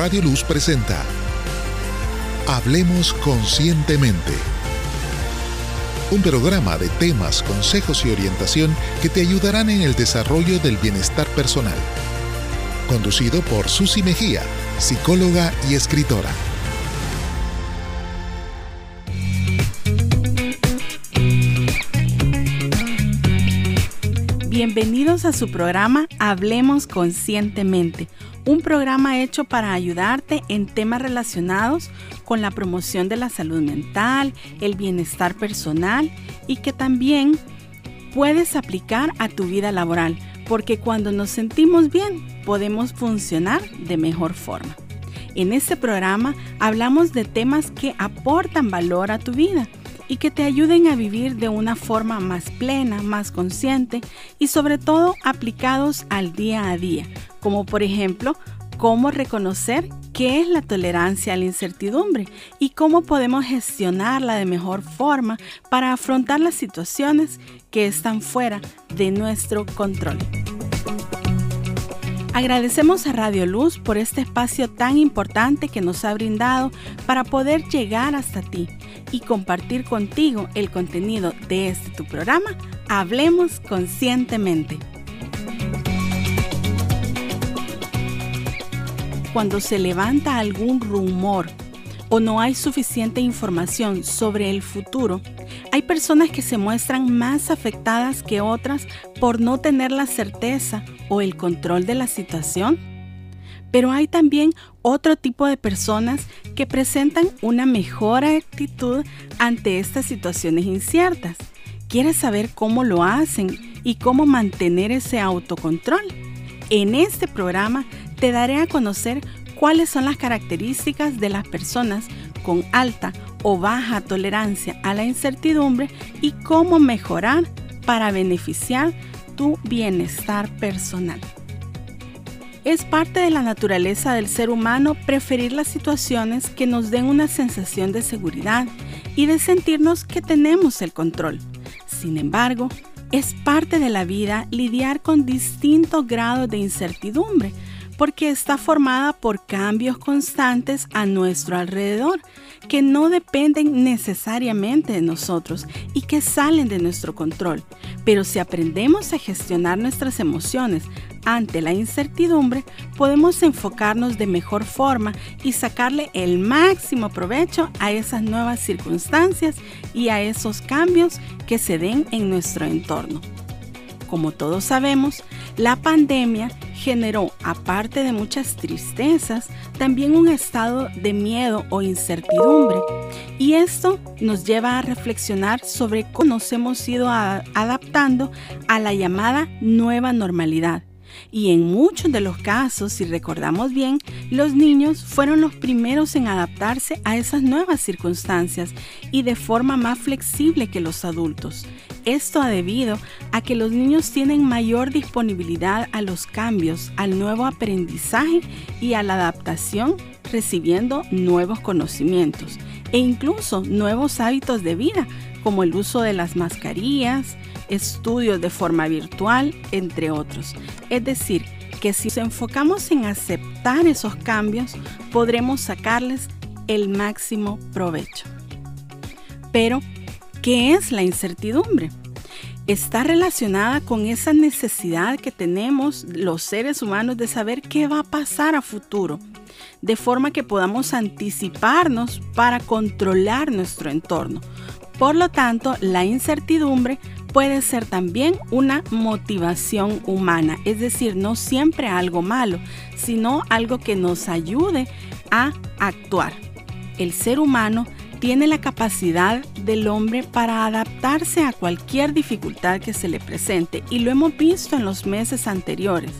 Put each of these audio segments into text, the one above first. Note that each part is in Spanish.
Radio Luz presenta Hablemos Conscientemente. Un programa de temas, consejos y orientación que te ayudarán en el desarrollo del bienestar personal. Conducido por Susi Mejía, psicóloga y escritora. Bienvenidos a su programa Hablemos Conscientemente, un programa hecho para ayudarte en temas relacionados con la promoción de la salud mental, el bienestar personal y que también puedes aplicar a tu vida laboral, porque cuando nos sentimos bien podemos funcionar de mejor forma. En este programa hablamos de temas que aportan valor a tu vida y que te ayuden a vivir de una forma más plena, más consciente y sobre todo aplicados al día a día, como por ejemplo cómo reconocer qué es la tolerancia a la incertidumbre y cómo podemos gestionarla de mejor forma para afrontar las situaciones que están fuera de nuestro control. Agradecemos a Radio Luz por este espacio tan importante que nos ha brindado para poder llegar hasta ti y compartir contigo el contenido de este tu programa, Hablemos Conscientemente. Cuando se levanta algún rumor o no hay suficiente información sobre el futuro, hay personas que se muestran más afectadas que otras por no tener la certeza o el control de la situación. Pero hay también otro tipo de personas que presentan una mejor actitud ante estas situaciones inciertas. ¿Quieres saber cómo lo hacen y cómo mantener ese autocontrol? En este programa te daré a conocer cuáles son las características de las personas con alta o baja tolerancia a la incertidumbre y cómo mejorar para beneficiar tu bienestar personal. Es parte de la naturaleza del ser humano preferir las situaciones que nos den una sensación de seguridad y de sentirnos que tenemos el control. Sin embargo, es parte de la vida lidiar con distintos grados de incertidumbre porque está formada por cambios constantes a nuestro alrededor que no dependen necesariamente de nosotros y que salen de nuestro control. Pero si aprendemos a gestionar nuestras emociones ante la incertidumbre, podemos enfocarnos de mejor forma y sacarle el máximo provecho a esas nuevas circunstancias y a esos cambios que se den en nuestro entorno. Como todos sabemos, la pandemia generó, aparte de muchas tristezas, también un estado de miedo o incertidumbre. Y esto nos lleva a reflexionar sobre cómo nos hemos ido adaptando a la llamada nueva normalidad y en muchos de los casos, si recordamos bien, los niños fueron los primeros en adaptarse a esas nuevas circunstancias y de forma más flexible que los adultos. Esto ha debido a que los niños tienen mayor disponibilidad a los cambios, al nuevo aprendizaje y a la adaptación recibiendo nuevos conocimientos e incluso nuevos hábitos de vida como el uso de las mascarillas, estudios de forma virtual, entre otros. Es decir, que si nos enfocamos en aceptar esos cambios, podremos sacarles el máximo provecho. Pero, ¿qué es la incertidumbre? Está relacionada con esa necesidad que tenemos los seres humanos de saber qué va a pasar a futuro, de forma que podamos anticiparnos para controlar nuestro entorno. Por lo tanto, la incertidumbre puede ser también una motivación humana, es decir, no siempre algo malo, sino algo que nos ayude a actuar. El ser humano tiene la capacidad del hombre para adaptarse a cualquier dificultad que se le presente y lo hemos visto en los meses anteriores.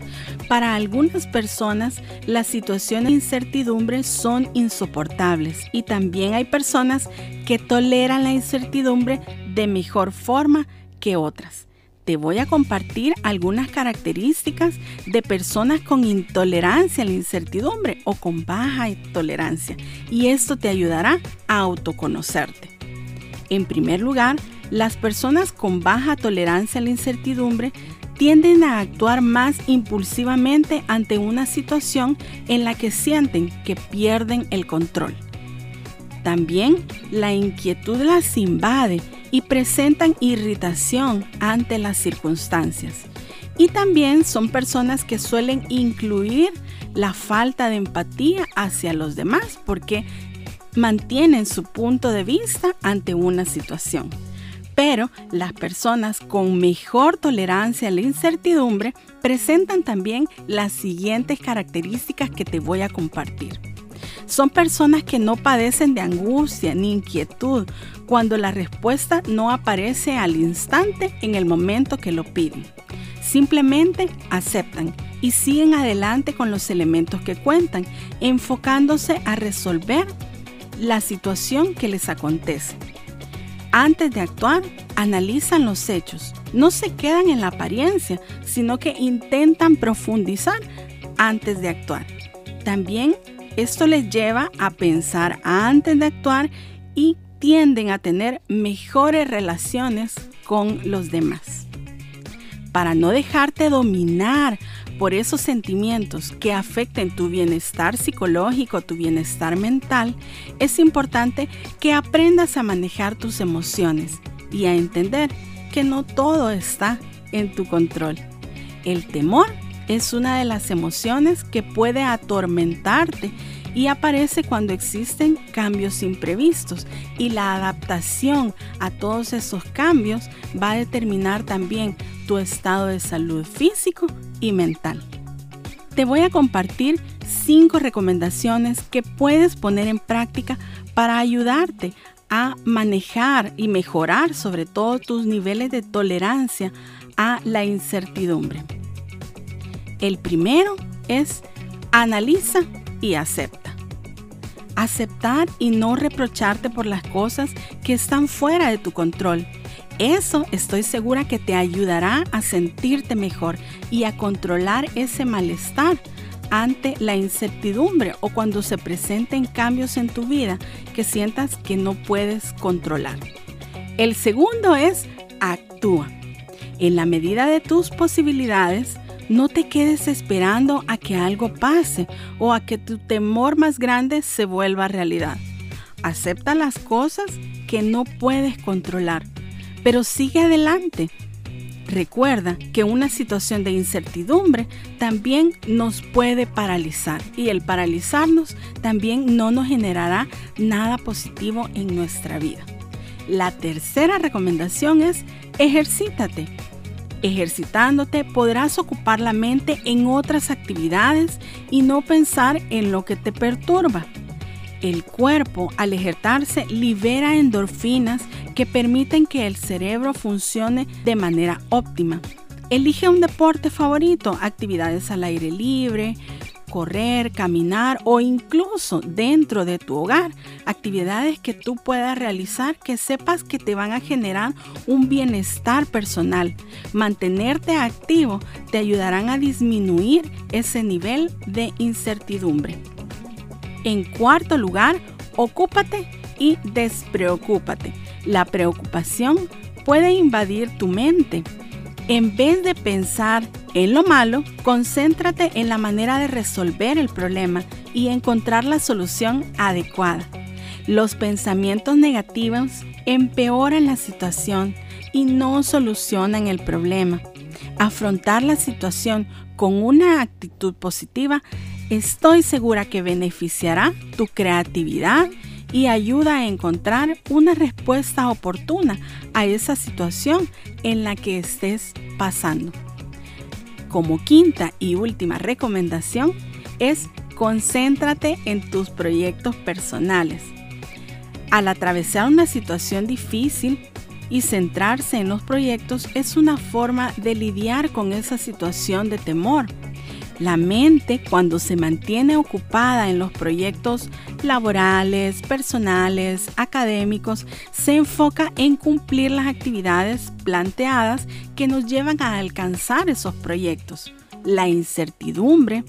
Para algunas personas las situaciones de incertidumbre son insoportables y también hay personas que toleran la incertidumbre de mejor forma que otras. Te voy a compartir algunas características de personas con intolerancia a la incertidumbre o con baja tolerancia y esto te ayudará a autoconocerte. En primer lugar, las personas con baja tolerancia a la incertidumbre tienden a actuar más impulsivamente ante una situación en la que sienten que pierden el control. También la inquietud las invade y presentan irritación ante las circunstancias. Y también son personas que suelen incluir la falta de empatía hacia los demás porque mantienen su punto de vista ante una situación. Pero las personas con mejor tolerancia a la incertidumbre presentan también las siguientes características que te voy a compartir. Son personas que no padecen de angustia ni inquietud cuando la respuesta no aparece al instante en el momento que lo piden. Simplemente aceptan y siguen adelante con los elementos que cuentan, enfocándose a resolver la situación que les acontece. Antes de actuar, analizan los hechos. No se quedan en la apariencia, sino que intentan profundizar antes de actuar. También esto les lleva a pensar antes de actuar y tienden a tener mejores relaciones con los demás. Para no dejarte dominar por esos sentimientos que afecten tu bienestar psicológico, tu bienestar mental, es importante que aprendas a manejar tus emociones y a entender que no todo está en tu control. El temor es una de las emociones que puede atormentarte y aparece cuando existen cambios imprevistos y la adaptación a todos esos cambios va a determinar también tu estado de salud físico y mental. Te voy a compartir cinco recomendaciones que puedes poner en práctica para ayudarte a manejar y mejorar sobre todo tus niveles de tolerancia a la incertidumbre. El primero es analiza y acepta. Aceptar y no reprocharte por las cosas que están fuera de tu control eso estoy segura que te ayudará a sentirte mejor y a controlar ese malestar ante la incertidumbre o cuando se presenten cambios en tu vida que sientas que no puedes controlar. El segundo es actúa. En la medida de tus posibilidades, no te quedes esperando a que algo pase o a que tu temor más grande se vuelva realidad. Acepta las cosas que no puedes controlar pero sigue adelante. Recuerda que una situación de incertidumbre también nos puede paralizar y el paralizarnos también no nos generará nada positivo en nuestra vida. La tercera recomendación es ejercítate. Ejercitándote podrás ocupar la mente en otras actividades y no pensar en lo que te perturba. El cuerpo al ejercitarse libera endorfinas que permiten que el cerebro funcione de manera óptima. Elige un deporte favorito, actividades al aire libre, correr, caminar o incluso dentro de tu hogar, actividades que tú puedas realizar que sepas que te van a generar un bienestar personal. Mantenerte activo te ayudarán a disminuir ese nivel de incertidumbre. En cuarto lugar, ocúpate y despreocúpate. La preocupación puede invadir tu mente. En vez de pensar en lo malo, concéntrate en la manera de resolver el problema y encontrar la solución adecuada. Los pensamientos negativos empeoran la situación y no solucionan el problema. Afrontar la situación con una actitud positiva estoy segura que beneficiará tu creatividad y ayuda a encontrar una respuesta oportuna a esa situación en la que estés pasando. Como quinta y última recomendación es concéntrate en tus proyectos personales. Al atravesar una situación difícil y centrarse en los proyectos es una forma de lidiar con esa situación de temor la mente, cuando se mantiene ocupada en los proyectos laborales, personales, académicos, se enfoca en cumplir las actividades planteadas que nos llevan a alcanzar esos proyectos. La incertidumbre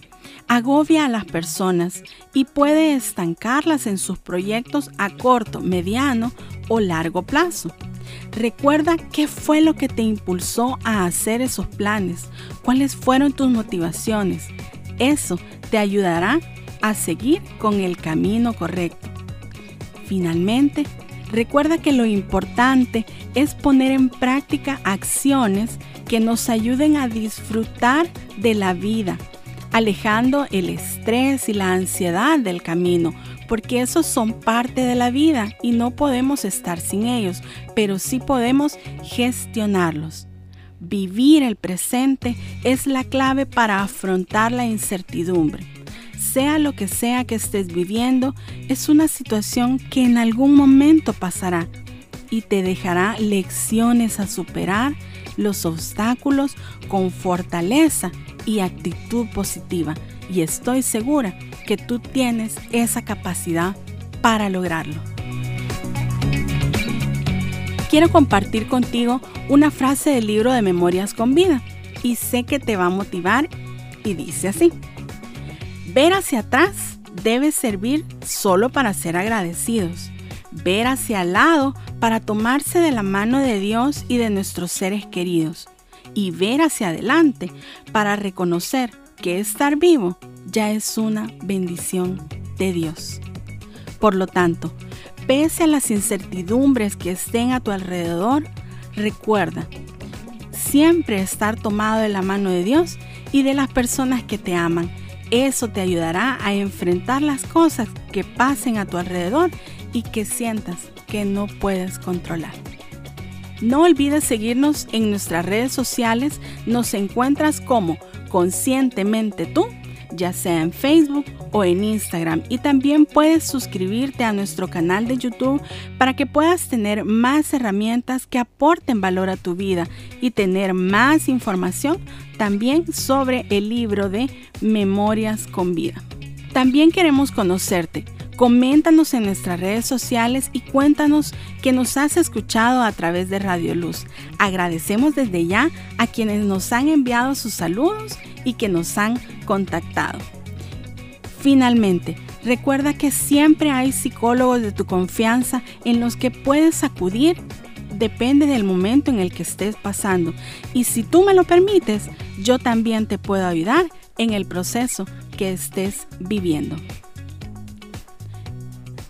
agobia a las personas y puede estancarlas en sus proyectos a corto, mediano o largo plazo. Recuerda qué fue lo que te impulsó a hacer esos planes, cuáles fueron tus motivaciones. Eso te ayudará a seguir con el camino correcto. Finalmente, recuerda que lo importante es poner en práctica acciones que nos ayuden a disfrutar de la vida, alejando el estrés y la ansiedad del camino, porque esos son parte de la vida y no podemos estar sin ellos, pero sí podemos gestionarlos. Vivir el presente es la clave para afrontar la incertidumbre. Sea lo que sea que estés viviendo, es una situación que en algún momento pasará y te dejará lecciones a superar los obstáculos con fortaleza y actitud positiva. Y estoy segura que tú tienes esa capacidad para lograrlo. Quiero compartir contigo una frase del libro de Memorias con Vida y sé que te va a motivar y dice así. Ver hacia atrás debe servir solo para ser agradecidos. Ver hacia el lado para tomarse de la mano de Dios y de nuestros seres queridos. Y ver hacia adelante para reconocer que estar vivo ya es una bendición de Dios. Por lo tanto, pese a las incertidumbres que estén a tu alrededor, recuerda siempre estar tomado de la mano de Dios y de las personas que te aman eso te ayudará a enfrentar las cosas que pasen a tu alrededor y que sientas que no puedes controlar. No olvides seguirnos en nuestras redes sociales. Nos encuentras como Conscientemente tú ya sea en Facebook o en Instagram. Y también puedes suscribirte a nuestro canal de YouTube para que puedas tener más herramientas que aporten valor a tu vida y tener más información también sobre el libro de Memorias con Vida. También queremos conocerte. Coméntanos en nuestras redes sociales y cuéntanos que nos has escuchado a través de Radio Luz. Agradecemos desde ya a quienes nos han enviado sus saludos y que nos han contactado. Finalmente, recuerda que siempre hay psicólogos de tu confianza en los que puedes acudir. Depende del momento en el que estés pasando. Y si tú me lo permites, yo también te puedo ayudar en el proceso que estés viviendo.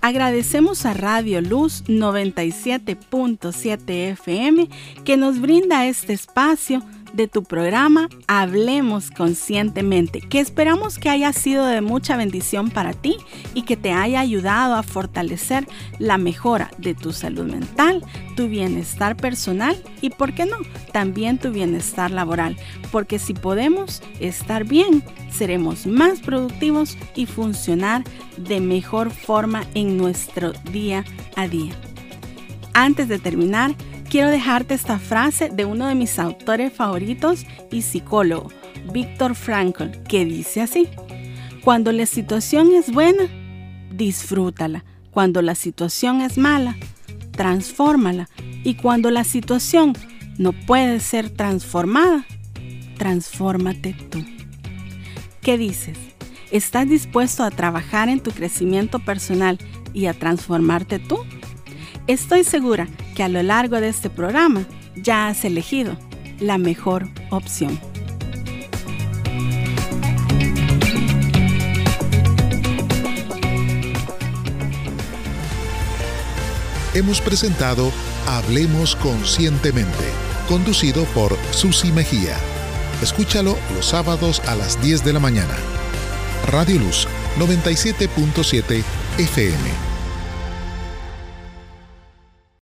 Agradecemos a Radio Luz 97.7 FM que nos brinda este espacio de tu programa Hablemos Conscientemente, que esperamos que haya sido de mucha bendición para ti y que te haya ayudado a fortalecer la mejora de tu salud mental, tu bienestar personal y, ¿por qué no?, también tu bienestar laboral, porque si podemos estar bien, seremos más productivos y funcionar de mejor forma en nuestro día a día. Antes de terminar, quiero dejarte esta frase de uno de mis autores favoritos y psicólogo, Víctor Frankl, que dice así, cuando la situación es buena, disfrútala. Cuando la situación es mala, transfórmala. Y cuando la situación no puede ser transformada, transfórmate tú. ¿Qué dices? ¿Estás dispuesto a trabajar en tu crecimiento personal y a transformarte tú? Estoy segura que a lo largo de este programa ya has elegido la mejor opción. Hemos presentado Hablemos Conscientemente, conducido por Susi Mejía. Escúchalo los sábados a las 10 de la mañana. Radio Luz 97.7 FM